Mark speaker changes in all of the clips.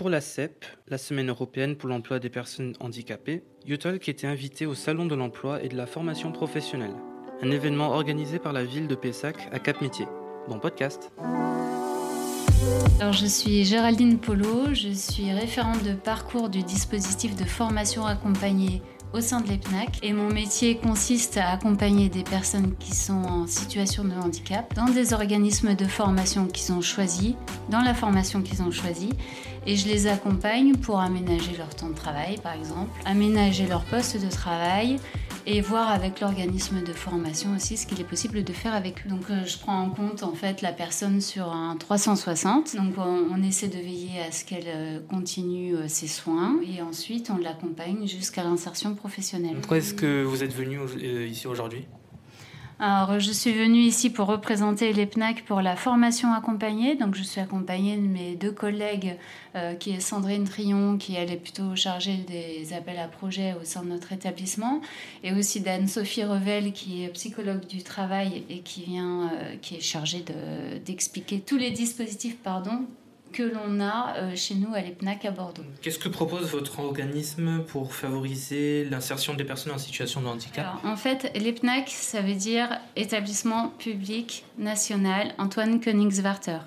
Speaker 1: pour la CEP, la Semaine européenne pour l'emploi des personnes handicapées, Yotalk était invité au Salon de l'emploi et de la formation professionnelle, un événement organisé par la ville de Pessac à Cap-Métier. Bon podcast.
Speaker 2: Alors, je suis Géraldine Polo, je suis référente de parcours du dispositif de formation accompagnée au sein de l'EPNAC et mon métier consiste à accompagner des personnes qui sont en situation de handicap dans des organismes de formation qu'ils ont choisis, dans la formation qu'ils ont choisie et je les accompagne pour aménager leur temps de travail par exemple, aménager leur poste de travail, et voir avec l'organisme de formation aussi ce qu'il est possible de faire avec eux. Donc euh, je prends en compte en fait la personne sur un 360. Donc on, essaie de veiller à ce qu'elle euh, continue euh, ses soins et ensuite on l'accompagne jusqu'à l'insertion professionnelle.
Speaker 1: Pourquoi est-ce que vous êtes venu ici aujourd'hui?
Speaker 2: Alors, je suis venue ici pour représenter l'EPNAC pour la formation accompagnée. Donc, je suis accompagnée de mes deux collègues, euh, qui est Sandrine Trion, qui est plutôt chargée des appels à projets au sein de notre établissement, et aussi d'Anne-Sophie Revel, qui est psychologue du travail et qui vient, euh, qui est chargée d'expliquer tous les dispositifs, pardon, que l'on a euh, chez nous à l'EPNAC à Bordeaux.
Speaker 1: Qu'est-ce que propose votre organisme pour favoriser l'insertion des personnes en situation de handicap?
Speaker 2: En fait, l'EPNAC, ça veut dire Établissement public national Antoine Königswarter.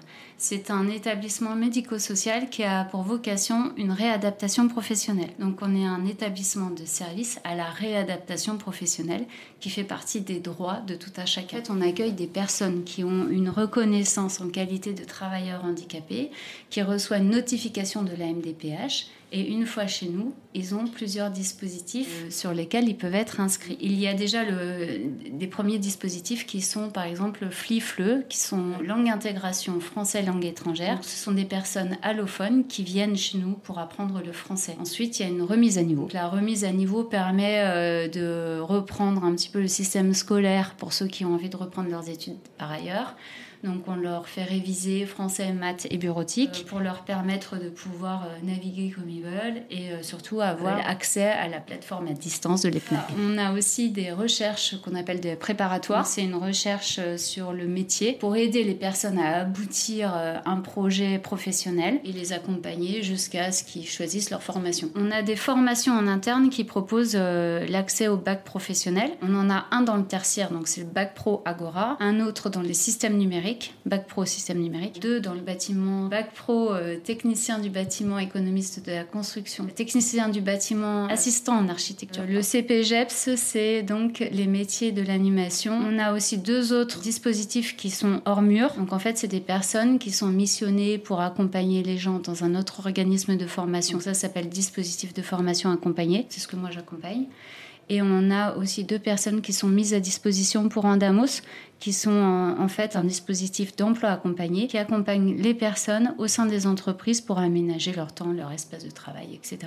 Speaker 2: C'est un établissement médico-social qui a pour vocation une réadaptation professionnelle. Donc on est un établissement de service à la réadaptation professionnelle qui fait partie des droits de tout à chacun. on accueille des personnes qui ont une reconnaissance en qualité de travailleurs handicapés, qui reçoivent une notification de la MDPH et une fois chez nous, ils ont plusieurs dispositifs euh, sur lesquels ils peuvent être inscrits. Il y a déjà le, des premiers dispositifs qui sont par exemple FLIFLE, qui sont langue intégration français langue étrangère. ce sont des personnes allophones qui viennent chez nous pour apprendre le français. Ensuite, il y a une remise à niveau. La remise à niveau permet euh, de reprendre un petit peu le système scolaire pour ceux qui ont envie de reprendre leurs études par ailleurs. Donc on leur fait réviser français, maths et bureautique euh, pour leur permettre de pouvoir euh, naviguer comme ils veulent et euh, surtout avoir accès à la plateforme à distance de l'EPNAC. On a aussi des recherches qu'on appelle des préparatoires. C'est une recherche sur le métier pour aider les personnes à aboutir un projet professionnel et les accompagner jusqu'à ce qu'ils choisissent leur formation. On a des formations en interne qui proposent l'accès au bac professionnel. On en a un dans le tertiaire, donc c'est le bac pro Agora, un autre dans les systèmes numériques bac pro système numérique. Deux dans le bâtiment, bac pro euh, technicien du bâtiment, économiste de la construction, technicien du bâtiment, assistant en architecture. Le CPGEPS, c'est donc les métiers de l'animation. On a aussi deux autres dispositifs qui sont hors mur. Donc en fait, c'est des personnes qui sont missionnées pour accompagner les gens dans un autre organisme de formation. Ça s'appelle dispositif de formation accompagné. C'est ce que moi j'accompagne. Et on a aussi deux personnes qui sont mises à disposition pour Andamos, qui sont en, fait un dispositif d'emploi accompagné qui accompagne les personnes au sein des entreprises pour aménager leur temps, leur espace de travail, etc.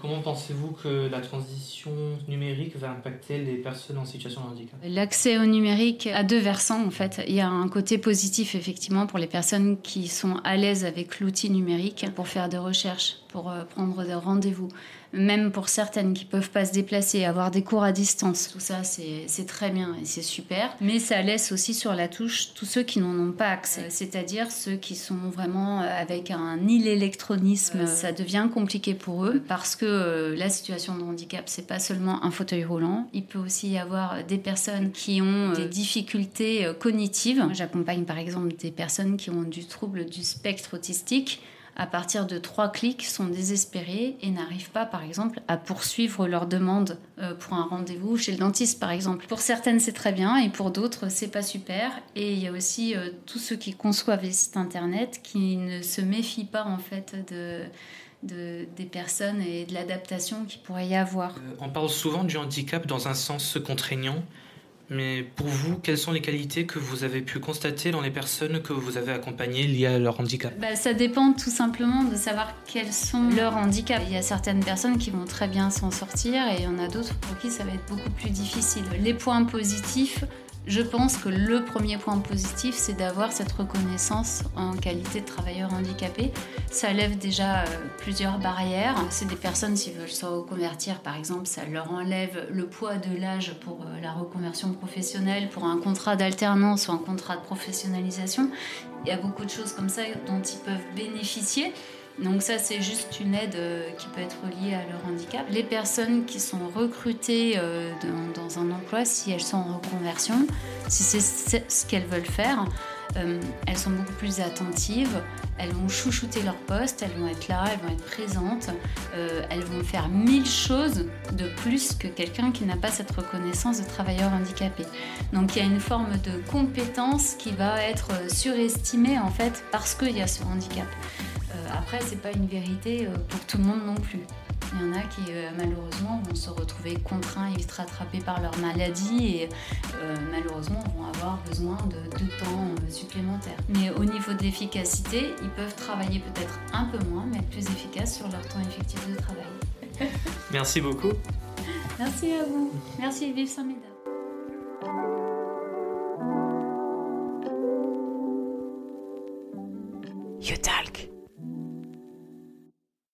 Speaker 1: Comment pensez-vous que la transition numérique va impacter les personnes en situation de handicap?
Speaker 2: L'accès au numérique a deux versants en fait. Il y a un côté positif effectivement pour les personnes qui sont à l'aise avec l'outil numérique pour faire des recherches, pour euh, prendre des rendez-vous même pour certaines qui peuvent pas se déplacer, avoir des cours à distance, tout ça c'est très bien et c'est super. Mais ça laisse aussi sur la touche tous ceux qui n'en ont pas accès, c'est-à-dire ceux qui sont vraiment euh, avec un électronisme. Ça devient compliqué pour eux parce que euh, la situation de handicap, c'est pas seulement un fauteuil roulant. Il peut aussi y avoir des personnes qui ont des difficultés euh, cognitives. J'accompagne par exemple des personnes qui ont du trouble du spectre autistique à partir de trois clics, sont désespérés et n'arrivent pas, par exemple, à poursuivre leur demande euh, pour un rendez-vous chez le dentiste, par exemple. Pour certaines, c'est très bien et pour d'autres, c'est pas super. Et il y a aussi euh, tous ceux qui conçoivent les sites internet qui ne se méfient pas, en fait, de. des personnes et de l'adaptation qu'il pourrait y avoir.
Speaker 1: Euh, on parle souvent du handicap dans un sens contraignant. Mais pour vous, quelles sont les qualités que vous avez pu constater dans les personnes que vous avez accompagnées liées à leur handicap
Speaker 2: bah, Ça dépend tout simplement de savoir quels sont leurs handicaps. Il y a certaines personnes qui vont très bien s'en sortir et il y en a d'autres pour qui ça va être beaucoup plus difficile. Les points positifs, je pense que le premier point positif, c'est d'avoir cette reconnaissance en qualité de travailleur handicapé. Ça lève déjà euh, plusieurs barrières. C'est des personnes, s'ils veulent se reconvertir, par exemple, ça leur enlève le poids de l'âge pour euh, la reconversion professionnelle, pour un contrat d'alternance ou un contrat de professionnalisation. Il y a beaucoup de choses comme ça dont ils peuvent bénéficier. Donc ça, c'est juste une aide euh, qui peut être liée à leur handicap. Les personnes qui sont recrutées euh, dans, un emploi, si elles sont en reconversion, si c'est ce qu'elles veulent faire, euh, elles sont beaucoup plus attentives, elles vont chouchouter leur poste, elles vont être là, elles vont être présentes, elles vont faire mille choses de plus que quelqu'un qui n'a pas cette reconnaissance de travailleur handicapé. Donc il y a une forme de compétence qui va être surestimée en fait parce qu'il y a ce handicap. Après, c'est pas une vérité euh, pour tout le monde non plus. Il y en a qui, euh, malheureusement, vont se retrouver contraints et vite rattrapés par leur maladie et euh, malheureusement vont avoir besoin de, temps supplémentaire. Mais au niveau de l'efficacité, ils peuvent travailler peut-être un peu moins, mais être plus efficaces sur leur temps effectif de travail.
Speaker 1: Merci beaucoup.
Speaker 2: Merci à vous. Merci, vive Saint-Médard.